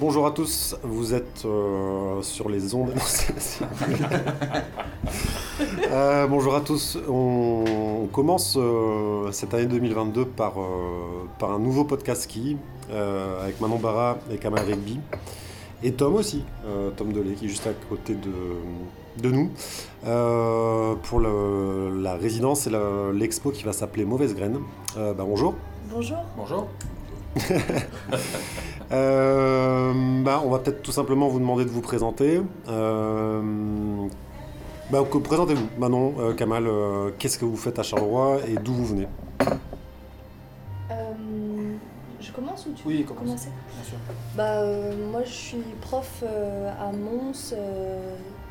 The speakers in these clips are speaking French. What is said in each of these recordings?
Bonjour à tous, vous êtes euh, sur les ondes. Euh, bonjour à tous, on, commence euh, cette année 2022 par, par un nouveau podcast ski avec Manon Barra et Kamal Regbi. Et Tom aussi, Tom Delay qui est juste à côté de, de nous, pour la résidence et l'expo qui va s'appeler Mauvaise Graine. Bah, bonjour. Bonjour. Bonjour. Euh, bah, on va peut-être tout simplement vous demander de vous présenter. Euh, bah, présentez-vous, Manon, euh, Kamal, qu'est-ce que vous faites à Charleroi et d'où vous venez? Je commence ou tu oui, veux commencer? Bien sûr. Bah, moi, je suis prof à Mons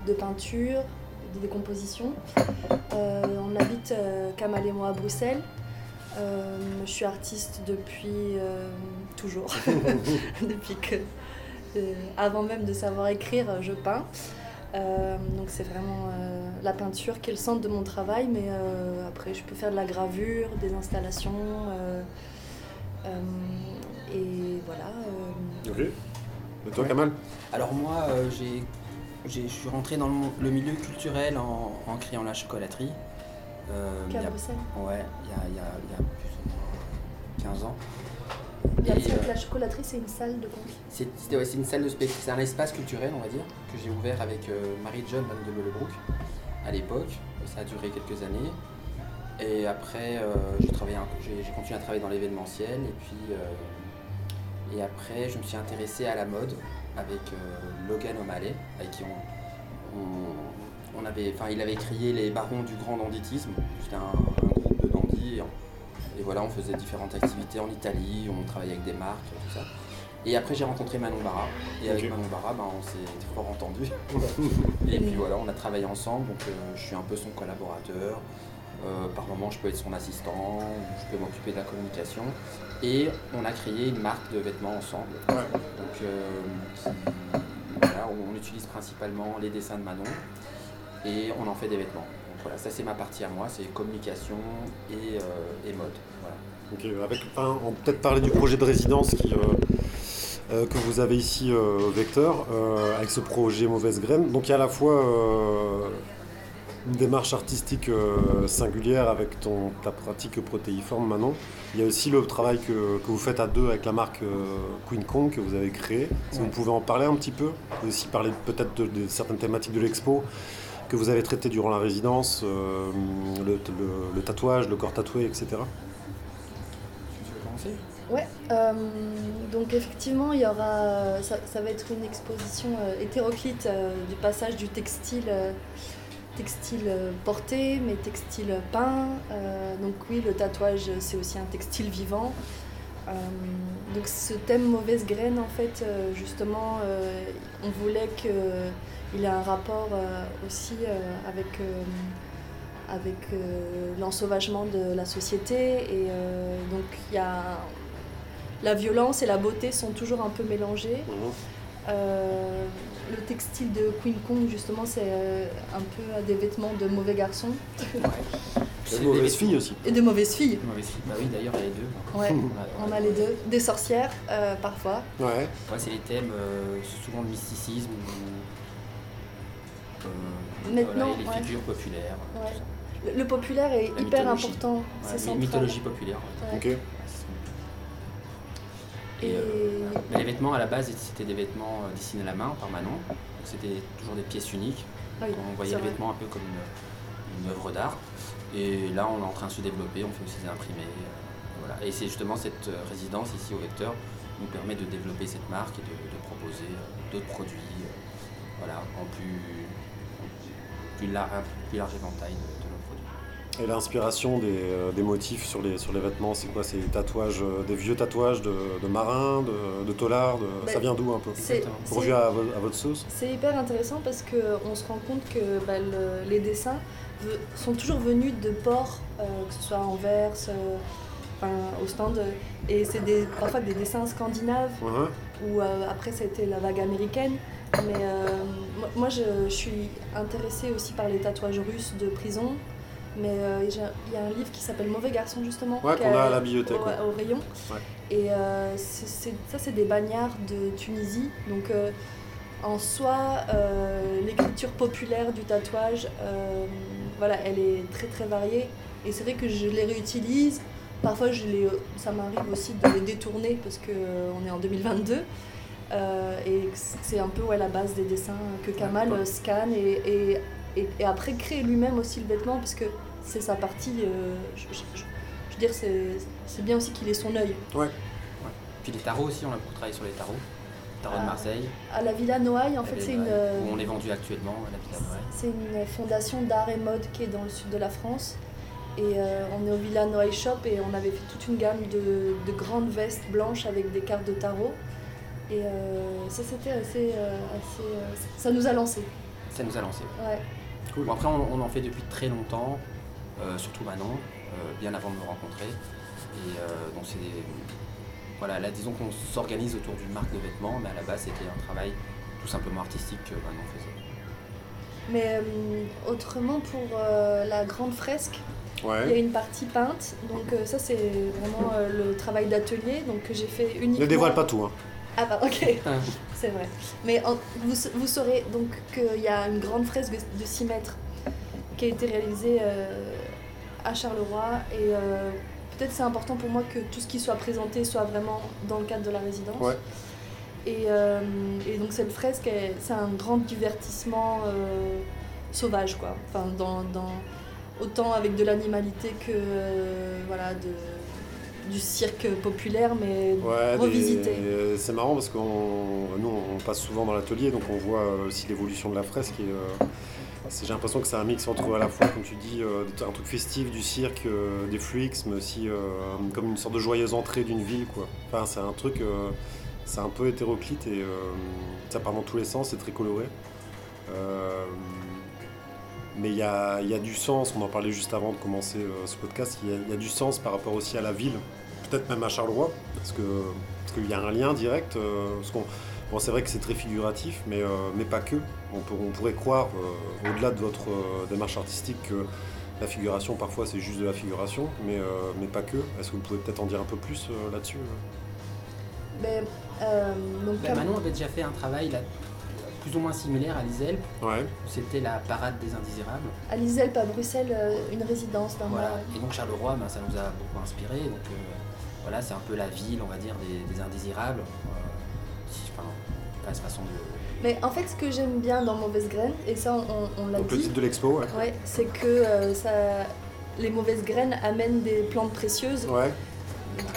de peinture, de décomposition. on habite, Kamal et moi, à Bruxelles. Euh, je suis artiste depuis euh, toujours. depuis que, euh, avant même de savoir écrire, je peins. donc c'est vraiment la peinture qui est le centre de mon travail, mais après je peux faire de la gravure, des installations. et voilà. Ok. Et toi, Kamal? Alors moi, j'ai je suis rentré dans le, milieu culturel en, en créant la chocolaterie. Euh, il y a, Ouais, il y a, y, a, y a plus ou moins 15 ans. Et, euh, la chocolaterie, c'est une salle de C'est ouais, une salle de spectacle, c'est un espace culturel, on va dire, que j'ai ouvert avec euh, Marie-John de Mollebrook à l'époque. Ça a duré quelques années. Et après, euh, j'ai continué à travailler dans l'événementiel. Et puis, euh, et après, je me suis intéressé à la mode avec Logan O'Malley, avec qui on, on on avait, enfin, il avait crié les barons du grand danditisme. C'était un, groupe de dandys. Et, voilà, on faisait différentes activités en Italie, on travaillait avec des marques, tout ça. Et après, j'ai rencontré Manon Barra. Et avec Manon Barra, ben, on s'est fort entendu. et puis voilà, on a travaillé ensemble. Donc, euh, je suis un peu son collaborateur. Euh, par moment, je peux être son assistant, je peux m'occuper de la communication. Et on a créé une marque de vêtements ensemble. Donc, euh, on utilise principalement les dessins de Manon et on en fait des vêtements. Donc voilà, ça c'est ma partie à moi, c'est communication et, euh, mode. Voilà. avec, on peut peut-être parler du projet de résidence qui, euh, euh, que vous avez ici Vecteur, avec ce projet Mauvaise Graine. Donc il y a à la fois une démarche artistique singulière avec ton, ta pratique protéiforme maintenant. Il y a aussi le travail que, que vous faites à deux avec la marque Queen Kong que vous avez créée. Si vous pouvez en parler un petit peu, aussi parler peut-être de, de, certaines thématiques de l'expo que vous avez traité durant la résidence, euh, le, tatouage, le corps tatoué, etc. Tu veux commencer? Ouais, euh, donc effectivement, il y aura, ça, va être une exposition euh, hétéroclite du passage du textile, textile porté, mais textile peint. donc oui, le tatouage, c'est aussi un textile vivant. donc ce thème mauvaise graine, en fait, justement, on voulait que il a un rapport euh, aussi euh, avec, euh, avec l'ensauvagement de la société. Et donc, il y a la violence et la beauté sont toujours un peu mélangées. Mhm. le textile de Queen Kong, justement, c'est un peu des vêtements de mauvais garçons. De mauvaises filles aussi. Et de mauvaises filles. Bah oui, d'ailleurs, il y a les deux. Ouais, on a les deux. Des sorcières, parfois. Ouais. ouais c'est les thèmes, souvent le mysticisme, Maintenant, les figures populaires. Le, populaire est hyper important. c'est la mythologie populaire. Et, euh, les vêtements à la base c'était des vêtements euh, dessinés à la main par Manon, c'était toujours des pièces uniques. on voyait les vêtements un peu comme une, œuvre d'art. Et là on est en train de se développer, on fait aussi des imprimés. voilà. Et c'est justement cette résidence ici au Vecteur nous permet de développer cette marque et de, proposer d'autres produits voilà, en plus plus, large éventail de, nos produits. Et l'inspiration des, euh, des, motifs sur les, sur les vêtements, c'est quoi? C'est des tatouages, euh, des vieux tatouages de, de marins, de, de taulards bah, Ça vient d'où un peu? Pourvu à, à, votre sauce? C'est hyper intéressant parce qu'on se rend compte que bah, les dessins sont toujours venus de ports, euh, que ce soit en verse, au stand. Et c'est parfois des dessins scandinaves, uh-huh. ou après c'était la vague américaine. Mais euh, moi, je, suis intéressée aussi par les tatouages russes de prison. Mais euh, il y a un livre qui s'appelle Mauvais garçon justement. Ouais, qu'on a à la bibliothèque, Au, ouais. au rayon. Ouais. Et euh, ça, c'est des bagnards de Tunisie. Donc en soi, l'écriture populaire du tatouage, voilà, elle est très très variée. Et c'est vrai que je les réutilise. Parfois, je les, ça m'arrive aussi de les détourner parce qu'on est en 2022. Euh, et c'est un peu ouais, la base des dessins que Kamal euh, scanne et, et, et, et après crée lui-même aussi le vêtement parce que c'est sa partie. euh, je, je- je- je veux dire, c'est c'est bien aussi qu'il ait son œil. Puis les tarots aussi, on a beaucoup travaillé sur les tarots. Tarot de Ah. Marseille, À la Villa Noailles, en la fait, c'est une, où on est vendu actuellement à la Villa c'est une fondation d'art et mode qui est dans le sud de la France. Et euh, on est au Villa Noailles Shop et on avait fait toute une gamme de, de grandes vestes blanches avec des cartes de tarot. Et euh, ça, c'était assez, euh, assez, euh, Ça nous a lancé. Ça nous a lancé. Ouais. Cool. Bon, après, on, on en fait depuis très longtemps, euh, surtout Manon, euh, bien avant de me rencontrer. Et euh, donc, c'est. Voilà, là, disons qu'on s'organise autour d'une marque de vêtements, mais à la base, c'était un travail tout simplement artistique que Manon faisait. Mais euh, autrement, pour euh, la grande fresque, il y a une partie peinte. Donc euh, ça, c'est vraiment euh, le travail d'atelier donc, que j'ai fait uniquement... Ne dévoile pas tout. Hein. Ah bah ok. C'est vrai. Mais en- vous, vous saurez donc qu'il y a une grande fresque de 6 mètres qui a été réalisée euh, à Charleroi. Et euh, peut-être c'est important pour moi que tout ce qui soit présenté soit vraiment dans le cadre de la résidence. Ouais. Et, euh, et donc cette fresque, c'est un grand divertissement euh, sauvage, quoi. Enfin, dans, dans- autant avec de l'animalité que euh, voilà, de, du cirque populaire, mais Ouais, des- revisité. c'est marrant parce qu'on nous on passe souvent dans l'atelier donc on voit euh, aussi l'évolution de la fresque et euh, j'ai l'impression que c'est un mix entre à la fois comme tu dis euh, un truc festif du cirque, euh, des fluix mais aussi euh, comme une sorte de joyeuse entrée d'une ville quoi. Enfin c'est un truc euh, c'est un peu hétéroclite et euh, ça part dans tous les sens, c'est très coloré. Euh, mais il y a, y a du sens, on en parlait juste avant de commencer euh, ce podcast, il y, a, il y a du sens par rapport aussi à la ville, peut-être même à Charleroi, parce que parce qu'il y a un lien direct. euh, parce qu'on- bon, c'est vrai que c'est très figuratif, mais, euh, mais pas que. On, peut- on pourrait croire, euh, au-delà de votre euh, démarche artistique, que la figuration, parfois, c'est juste de la figuration, mais, euh, mais pas que. Est-ce que vous pouvez peut-être en dire un peu plus euh, là-dessus euh, donc, Ben, Manon avait déjà fait un travail là, plus ou moins similaire à Liselle, Ouais, c'était la parade des indésirables. à Liselp, à Bruxelles, une résidence d'un Voilà. mois. Et donc Charleroi, ben, ça nous a beaucoup inspiré. Donc euh, voilà, c'est un peu la ville, on va dire, des, des indésirables. Euh, pas de façon de. Mais en fait, ce que j'aime bien dans Mauvaise Graine, et ça, on, on l'a donc le dit, titre de l'expo, ouais. ouais, c'est que euh, ça, les mauvaises graines amènent des plantes précieuses, Ouais,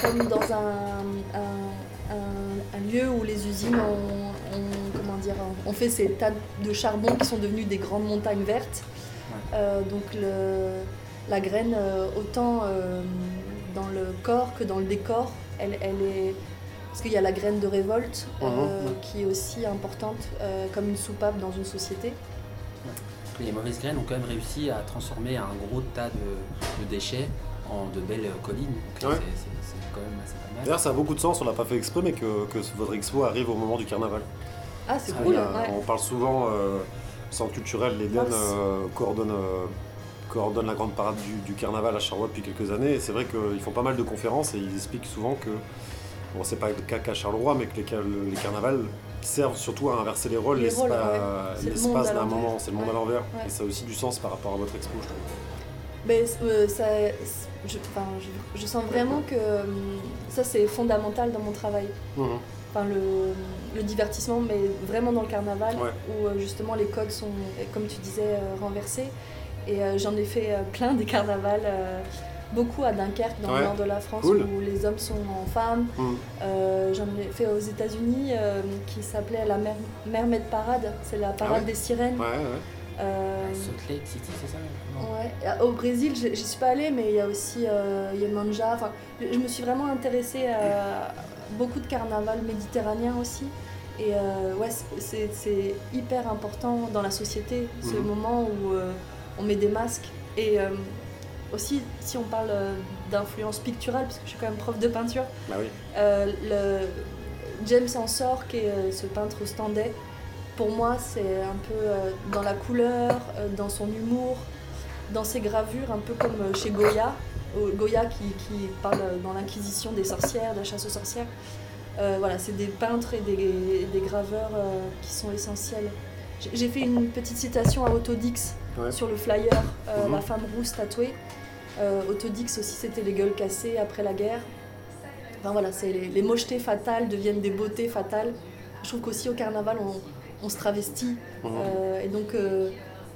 comme dans un, un- un- un lieu où les usines ont, ont- comment dire, ont fait ces tas de charbon qui sont devenus des grandes montagnes vertes. Ouais. Euh, donc le, la graine, autant euh, dans le corps que dans le décor, elle, elle est... Parce qu'il y a la graine de révolte euh, Mhm. qui est aussi importante euh, comme une soupape dans une société. Les mauvaises graines ont quand même réussi à transformer un gros tas de, de déchets en de belles collines. Donc Ouais. c'est- c'est c'est quand même assez pas mal. D'ailleurs, ça a beaucoup de sens, on l'a pas fait exprès, mais que, que votre expo arrive au moment du carnaval. Ah, c'est cool. A- ouais. On parle souvent, euh, centre culturel, euh, coordonne, euh, coordonne la grande parade du, du carnaval à Charleroi depuis quelques années. Et c'est vrai qu'ils font pas mal de conférences et ils expliquent souvent que, bon, c'est pas le cas qu'à Charleroi, mais que les, les carnavals servent surtout à inverser les rôles, ouais. L'espace d'un moment, c'est le monde à l'envers. Ouais. Et ça a aussi du sens par rapport à votre expo, je trouve. Mais euh, ça, je, enfin, je, je sens vraiment que euh, ça, c'est fondamental dans mon travail. Mhm. Enfin, le, le divertissement, mais vraiment dans le carnaval, Ouais. où euh, justement les codes sont, comme tu disais, renversés. Et euh, j'en ai fait euh, plein des carnavals, euh, beaucoup à Dunkerque, dans Ouais. le nord de la France, Cool. où les hommes sont en femmes. Euh, j'en ai fait aux États-Unis, euh, qui s'appelait la Mer- Mermaid Parade, c'est la parade Ah ouais des sirènes. Ouais, ouais. Euh, Salt Lake City, c'est ça Ouais, Au Brésil, j'y suis pas allée, mais il y a aussi euh, Yemanja. Enfin, je me suis vraiment intéressée à beaucoup de carnaval méditerranéen aussi. Et euh, ouais, c'est- hyper important dans la société, ce Mhm. moment où euh, on met des masques. Et euh, aussi, si on parle euh, d'influence picturale, parce que je suis quand même prof de peinture, Bah oui. euh, le James Ensor, qui est ce peintre standais, pour moi, c'est un peu dans la couleur, dans son humour, dans ses gravures, un peu comme chez Goya, Goya qui, qui parle dans l'Inquisition des sorcières, de la chasse aux sorcières. Euh, voilà, c'est des peintres et des, des graveurs euh, qui sont essentiels. J'ai fait une petite citation à Sur le flyer, euh, mhm. la femme rousse tatouée. Autodix aussi, c'était les gueules cassées après la guerre. Enfin voilà, c'est les, les, mochetés fatales deviennent des beautés fatales. Je trouve qu'aussi au carnaval, on, on se travestit. Mhm. et donc,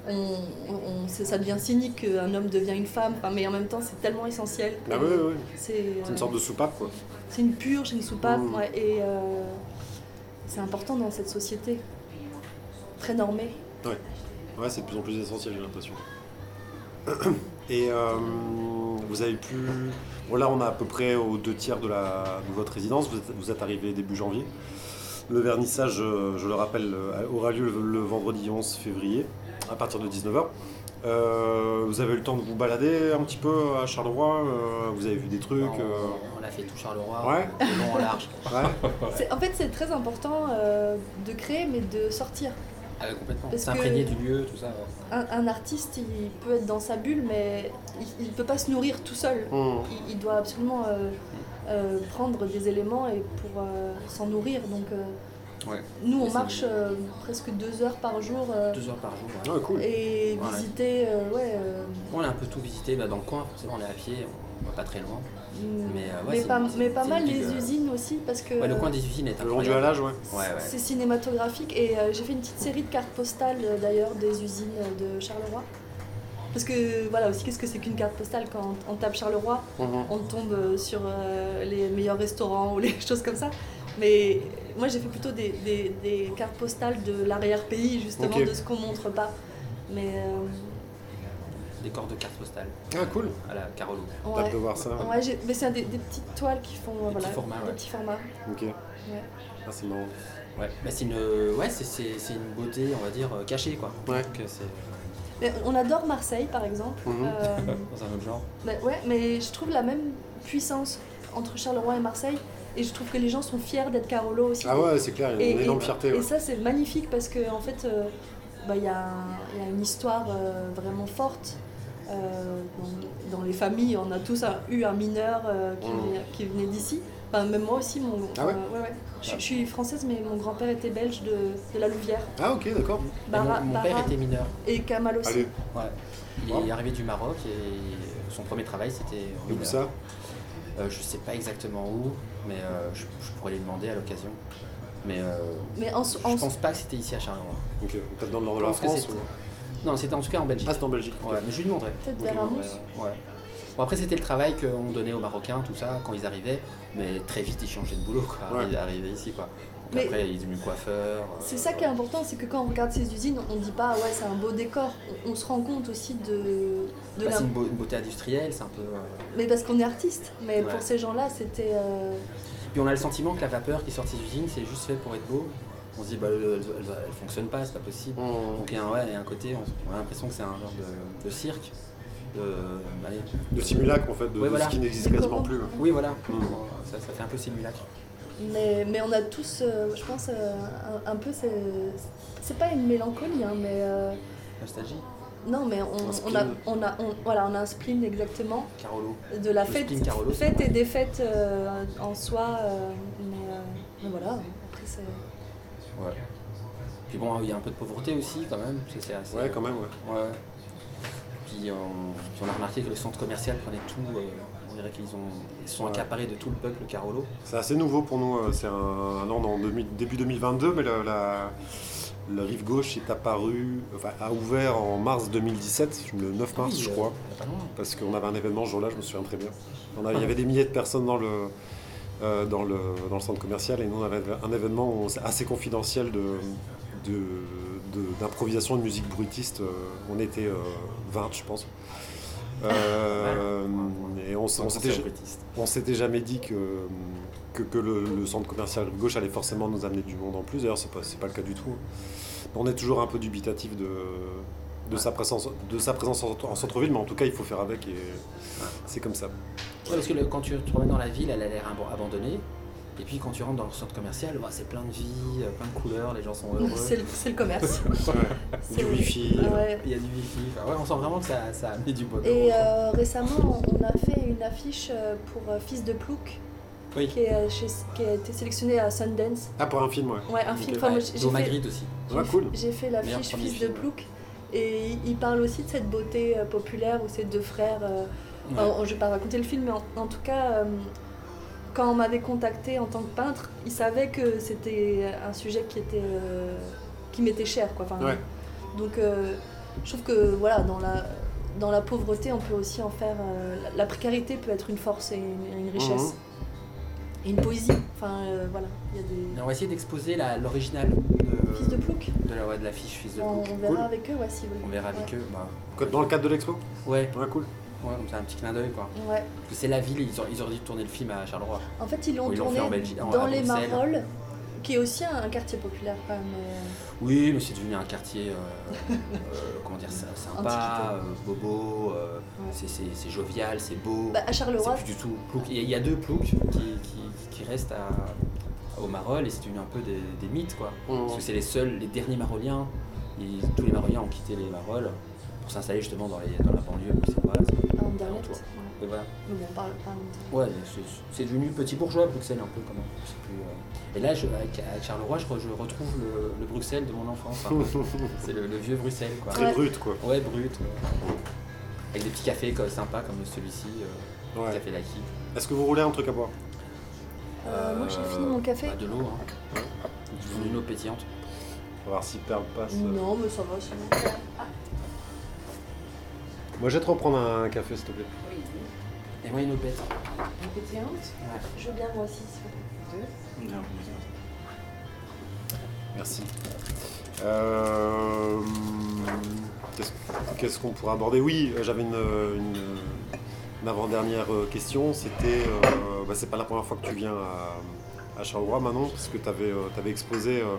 on, ça devient cynique qu'un homme devient une femme, mais en même temps c'est tellement essentiel. Ah oui, oui. C'est une sorte de soupape quoi. C'est une purge, une soupape, mmh. et euh, c'est important dans cette société, très normée. Ouais, ouais c'est de plus en plus essentiel j'ai l'impression. Et euh, vous avez pu... Bon là on a à peu près aux deux tiers de, la, de votre résidence, vous êtes, vous êtes arrivé début janvier. Le vernissage, je le rappelle, aura lieu le vendredi 11 février à partir de 19h. Euh, vous avez eu le temps de vous balader un petit peu à Charleroi euh, Vous avez vu des trucs euh on, a fait tout Charleroi, ouais. long en large. En fait, c'est très important de créer, mais de sortir. Ah, complètement. S'imprégner du lieu, tout ça. Un, artiste, il peut être dans sa bulle, mais il ne peut pas se nourrir tout seul. Mmh. Il, doit absolument prendre des éléments et pour s'en nourrir. Donc, nous, on marche euh, presque deux heures par jour. Euh, deux heures par jour, Et visiter, euh, ouais. On a un peu tout visité bah, dans le coin, on est à pied, on va pas très loin. Mm. Mais, pas, mais pas mal les usines aussi, parce que. le coin des usines est Le long du halage, ouais. C'est cinématographique. Et j'ai fait une petite série de cartes postales d'ailleurs des usines de Charleroi. Parce que voilà aussi, qu'est-ce que c'est qu'une carte postale quand on tape Charleroi, mhm. on tombe sur les meilleurs restaurants ou les choses comme ça. Mais moi, j'ai fait plutôt des, des, cartes postales de l'arrière-pays, justement, de ce qu'on montre pas. Mais. Euh... Des corps de cartes postales. Ah, cool. À la Carolo. Ouais. T'as pu voir ça. Ouais, mais c'est des, des, petites toiles qui font. Des voilà, petits formats. Des petits formats. Ok. Ouais. Ah, c'est marrant. Ouais, bah, c'est une, ouais, c'est, une beauté, on va dire, euh, cachée, quoi. Ouais. Mais on adore Marseille, par exemple. Mhm. Euh, Dans un autre genre. Mais, ouais, mais je trouve la même puissance entre Charleroi et Marseille. Et je trouve que les gens sont fiers d'être Carolo aussi. Ah ouais, c'est clair, il y a une énorme fierté. Et ça, c'est magnifique parce qu'en en fait, euh, bah, il y, a, une histoire euh, vraiment forte. Euh, dans, les familles, on a tous eu un mineur qui, mmh. qui, venait d'ici. Enfin, même moi aussi, mon, ah ouais, ouais, Je, suis française, mais mon grand-père était belge de, de, la Louvière. Ah ok, d'accord. mon, père était mineur. Et Kamal aussi. Ouais. Il est arrivé du Maroc et son premier travail, c'était Où ça? Euh, je sais pas exactement où, mais euh, je, pourrais lui demander à l'occasion. Mais, euh, mais en, je pense pas que c'était ici à Charleroi. Ok, peut-être dans le nord de la France Non, c'était en tout cas en Belgique. Ah, c'était en Belgique. Ouais, mais je lui demanderai. Peut-être vers ouais. Bon, après, c'était le travail qu'on donnait aux Marocains, tout ça, quand ils arrivaient, mais très vite, ils changeaient de boulot, quoi, ils arrivaient ici, quoi. après, ils est devenu coiffeur. C'est ça qui est important, c'est que quand on regarde ces usines, on ne dit pas ouais, c'est un beau décor. On, se rend compte aussi de. de bah, C'est une, beauté industrielle, c'est un peu. Mais parce qu'on est artiste. Mais pour ces gens-là, c'était. Puis on a le sentiment que la vapeur qui sort de ces usines, c'est juste fait pour être beau. On se dit, bah, elle, ne fonctionne pas, c'est pas possible. Mmh. Donc il y, a un, ouais, un côté, on, a l'impression que c'est un genre de, cirque. De, de simulacre en fait, de, ce qui n'existe quasiment plus. Oui, voilà, mmh. ça, ça, fait un peu simulacre. Mais, mais on a tous, euh, je pense, euh, un, peu, c'est pas une mélancolie, hein, mais. Euh, Nostalgie non, mais on, on, a, on, a, voilà, on a un spleen exactement. Carolo. De la fête, fête et défaite en soi. mais, mais, voilà, après c'est. Ouais. Puis bon, il y a un peu de pauvreté aussi quand même. C'est assez, ouais, quand même, ouais. ouais. Puis on, on, a remarqué que le centre commercial prenait tout dirait qu'ils sont accaparés de tout le peuple Carolo. C'est assez nouveau pour nous. Euh, c'est un, an en début 2022, mais la, rive gauche est apparu, enfin, a ouvert en mars 2017, le 9 mars, je crois. Euh, parce qu'on avait un événement ce jour-là, je me souviens très bien. il y avait des milliers de personnes dans le, euh, dans le, dans le centre commercial et nous, on avait un événement assez confidentiel de, d'improvisation de, musique bruitiste. On était 20, je pense. Euh, et on, on s'était jamais dit que, que, le, centre commercial gauche allait forcément nous amener du monde en plus. D'ailleurs, c'est pas, pas le cas du tout. On est toujours un peu dubitatif de, de, sa, présence, de sa présence en, centre-ville, mais en tout cas, il faut faire avec et c'est comme ça. parce que quand tu te promènes dans la ville, elle a l'air abandonnée. Et puis quand tu rentres dans le centre commercial, bah, c'est plein de vie, euh, plein de couleurs, les gens sont heureux. C'est le, c'est le commerce. Du wifi. Ouais. Il y a du wifi. Enfin, ouais, on sent vraiment que ça, ça a mis du bonheur. Et euh, récemment, on a fait une affiche euh, pour euh, Fils de Plouc, Oui. qui, est, euh, chez- qui a été sélectionné à Sundance. Ah, pour un film, ouais. Ouais, un Ok. film. Enfin, fait- Magritte aussi. Ouais, J'ai cool. fait- J'ai fait l'affiche Fils de. Plouc. Et il- parle aussi de cette beauté euh, populaire où ces deux frères. euh, Ouais. je vais pas raconter le film, mais en, en tout cas, euh, quand on m'avait contacté en tant que peintre, il savait que c'était un sujet qui était euh, qui m'était cher, quoi. Enfin, Ouais. Donc, euh, je trouve que voilà, dans la dans la pauvreté, on peut aussi en faire. euh, la, la précarité peut être une force et une, une richesse. Et une poésie. Enfin, euh, voilà, il y a des. On va essayer d'exposer l'original de, Fils de Plouc. de la, ouais, de l'affiche Fils de On, Plouc. on verra Cool. avec eux, ouais, si vous voulez. On verra avec eux. Bah, Dans le cadre de l'expo? Ouais, Ouais, cool. Ouais, comme ça un petit clin d'œil quoi. Ouais. Parce que c'est la ville, ils auraient, ils auraient dû tourner le film à Charleroi. En fait, ils l'ont tourné fait en Belgique, dans les. Marolles, qui est aussi un, quartier populaire quand même. euh, Oui, mais c'est devenu un quartier, euh, euh, comment dire, sy- sympa, euh, bobo, euh, Ouais. c'est- jovial, c'est beau. Bah, à c'est Charleroi, plus du tout plouc. Il y a- il y a deux ploucs qui, qui, qui restent à, au Marolles et c'est devenu un peu des, des mythes quoi. Parce que c'est les seuls, les derniers Maroliens. Et tous les Maroliens ont quitté les Marolles pour s'installer justement dans, les, dans la banlieue. alentours. ouais. Et voilà. Mais bon, parle, parle. Ouais, c'est- c'est devenu petit bourgeois Bruxelles un peu quand même. C'est plus, euh, Et là, je, avec, avec Charleroi, je, re- je retrouve le, le Bruxelles de mon enfance. hein. c'est le, le vieux Bruxelles quoi. Très Ouais. brut, quoi. Ouais, brut. ouais. Avec des petits cafés quoi, sympas comme celui-ci, euh, Ouais. café Lucky. Est-ce que vous roulez un truc à boire? Euh, moi, j'ai fini mon café. Bah, de l'eau, hein. Une eau pétillante. On va voir si Perle passe. Non, mais ça va, c'est Moi, je vais te reprendre un café, s'il te plaît. Et moi, une eau pète. pétillante. Ouais. Je veux bien, moi aussi. s'il vous plaît. Merci. Euh, Qu'est-ce qu'est-ce qu'on pourrait aborder? Oui, euh, j'avais une, une- une avant-dernière euh, question. C'était, euh, bah, c'est pas la première fois que tu viens à, à Charleroi, Manon, parce que tu avais, exposé euh,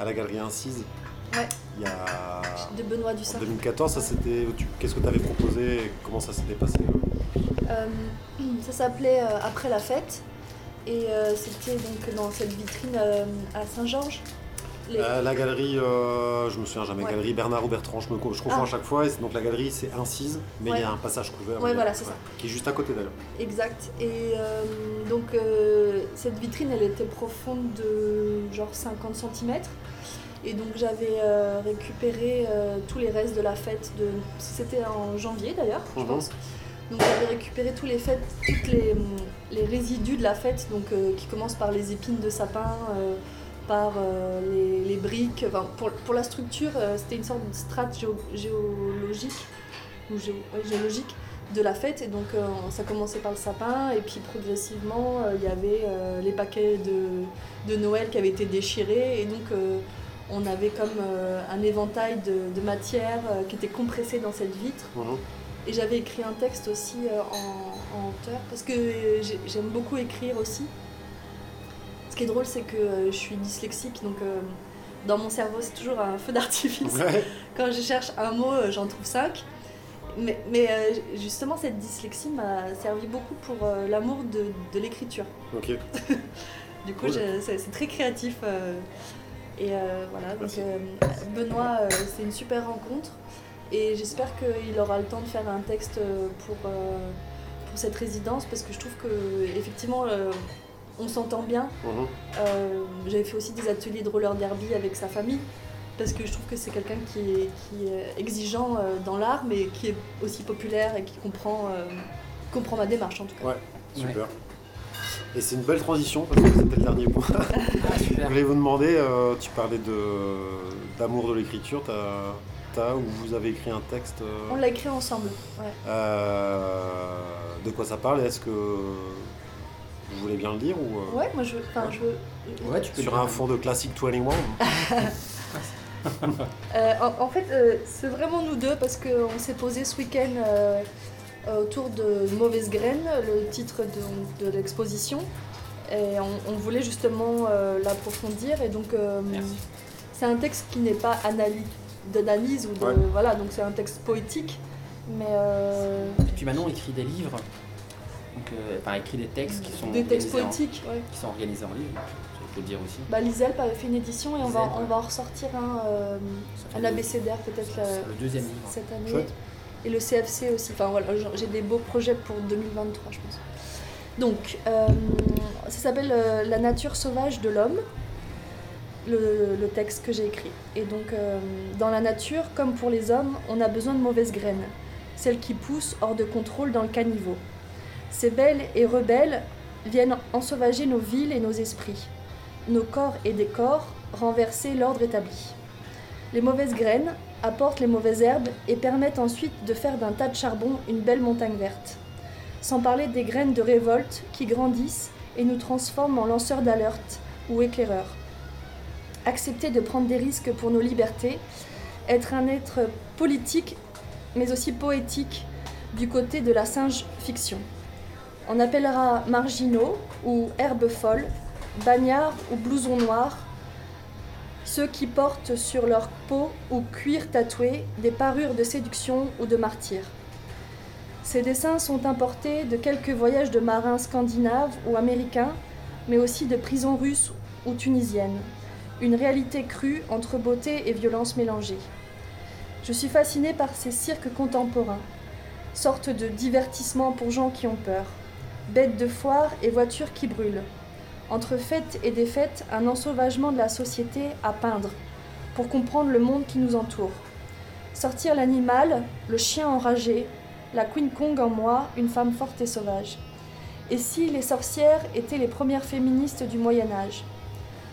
à la galerie Incise. Ouais. Il y a De Benoît en Dussart. 2014, ça c'était. Qu'est-ce que tu avais proposé et comment ça s'était passé euh Euh, ça s'appelait euh, Après la fête. Et c'était donc dans cette vitrine à Saint-Georges. Les- Euh, La galerie, euh, je me souviens jamais, Ouais. galerie Bernard ou Bertrand, je me je confonds Ah. à chaque fois. Et donc la galerie c'est Incise, mais il y a un passage couvert. Ouais, voilà, c'est ça. Qui est juste à côté d'ailleurs. Exact. Et euh, donc euh, cette vitrine, elle était profonde de genre 50 cm. Et donc j'avais récupéré tous les restes de la fête de. C'était en janvier d'ailleurs, je Mhm. pense. Donc j'avais récupéré tous les fêtes, toutes les, les résidus de la fête, donc qui commencent par les épines de sapin, par euh, les, les briques. Enfin, pour, pour la structure, euh, c'était une sorte de strate géo- géologique ou géo- ouais, géologique de la fête. Et donc, euh, ça commençait par le sapin, et puis progressivement, il y avait les paquets de, de Noël qui avaient été déchirés. Et donc, on avait comme un éventail de, de matière qui était compressée dans cette vitre. Mhm. Et j'avais écrit un texte aussi en, en hauteur, parce que j'ai- j'aime beaucoup écrire aussi. Ce qui est drôle, c'est que euh, je suis dyslexique, donc euh, dans mon cerveau, c'est toujours un feu d'artifice. Ouais. Quand je cherche un mot, euh, j'en trouve cinq. Mais, mais euh, justement, cette dyslexie m'a servi beaucoup pour euh, l'amour de, de l'écriture. Ok. Du coup, Cool. c'est très créatif. euh, et voilà, donc Benoît, c'est une super rencontre. Et j'espère qu'il aura le temps de faire un texte pour, pour cette résidence parce que je trouve que effectivement on s'entend bien. Mhm. Euh, J'avais fait aussi des ateliers de roller derby avec sa famille parce que je trouve que c'est quelqu'un qui est, qui est exigeant euh, dans l'art mais qui est aussi populaire et qui comprend, euh, comprend ma démarche en tout cas. Ouais, super. Et c'est une belle transition parce que c'était le dernier point. Ah, Je voulais vous demander, euh, tu parlais d'amour de l'écriture, t'as ou vous avez écrit un texte. euh, On l'a écrit ensemble. ouais. euh, de quoi ça parle Est-ce que vous voulez bien le dire ou euh, Ouais, moi je veux. Enfin, je veux. Ouais, tu peux sur dire. un fond de classique 21 Euh, en, en fait, euh, c'est vraiment nous deux parce qu'on s'est posé ce week-end euh, euh, autour de Mauvaise Graine, le titre de, de l'exposition. Et on, on voulait justement euh, l'approfondir. Et donc, euh, c'est un texte qui n'est pas analy- d'analyse ou de. Ouais. Voilà, donc c'est un texte poétique. Mais. euh, Et puis Manon écrit des livres Donc, euh, enfin, écrit des textes qui sont Des textes en- poétiques, ouais. qui sont organisés en livre, il faut le dire aussi. Bah, Liselp avait fait une édition et on va, on ouais. va en ressortir un, euh, un abécédaire peut-être le deuxième livre. cette année. Chouette. Et le CFC aussi. Enfin voilà, j'ai des beaux projets pour 2023, je pense. Donc, euh, ça s'appelle euh, La nature sauvage de l'homme, le, le texte que j'ai écrit. Et donc, euh, dans la nature, comme pour les hommes, on a besoin de mauvaises graines, celles qui poussent hors de contrôle dans le caniveau. Ces belles et rebelles viennent ensauvager nos villes et nos esprits, nos corps et décors, renverser l'ordre établi. Les mauvaises graines apportent les mauvaises herbes et permettent ensuite de faire d'un tas de charbon une belle montagne verte. Sans parler des graines de révolte qui grandissent et nous transforment en lanceurs d'alerte ou éclaireurs. Accepter de prendre des risques pour nos libertés, être un être politique mais aussi poétique du côté de la singe fiction. On appellera marginaux ou herbes folles, bagnards ou blousons noirs, ceux qui portent sur leur peau ou cuir tatoué des parures de séduction ou de martyr. Ces dessins sont importés de quelques voyages de marins scandinaves ou américains, mais aussi de prisons russes ou tunisiennes. Une réalité crue entre beauté et violence mélangées. Je suis fascinée par ces cirques contemporains, sorte de divertissement pour gens qui ont peur, bêtes de foire et voitures qui brûlent. Entre fêtes et défaites, un ensauvagement de la société à peindre, pour comprendre le monde qui nous entoure. Sortir l'animal, le chien enragé, la Queen Kong en moi, une femme forte et sauvage. Et si les sorcières étaient les premières féministes du Moyen Âge?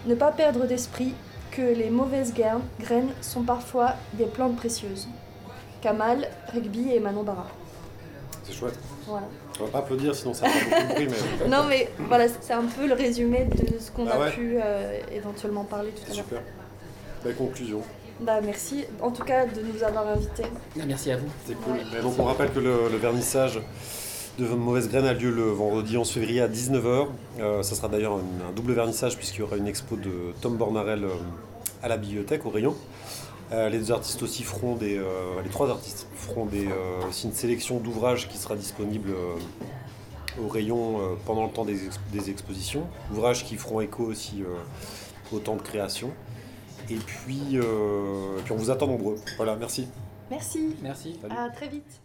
Ne pas perdre d'esprit que les mauvaises graines sont parfois des plantes précieuses. Kamal, Rigby et Manon Barra. C'est chouette. Voilà. On va pas applaudir, sinon ça va beaucoup de bruit, mais Non mais voilà, c'est un peu le résumé de ce qu'on Ah a ouais. pu euh, éventuellement parler tout à l'heure. super. Belle conclusion. Bah merci en tout cas de nous avoir invités. Ah, Merci à vous. C'est cool. Ouais. Mais donc on rappelle que le, le vernissage de Mauvaise Graine a lieu le vendredi 11 février à 19h. ça sera d'ailleurs un, un double vernissage puisqu'il y aura une expo de Tom Bornarel euh, à la bibliothèque au rayon. Euh, les deux artistes aussi feront des, euh, les trois artistes feront des, euh, aussi une sélection d'ouvrages qui sera disponible euh, au rayon euh, pendant le temps des, ex- des expositions. Ouvrages qui feront écho aussi euh, au temps de création. Et puis, euh, et puis on vous attend nombreux. Voilà, merci. Merci. Merci. Salut. À très vite.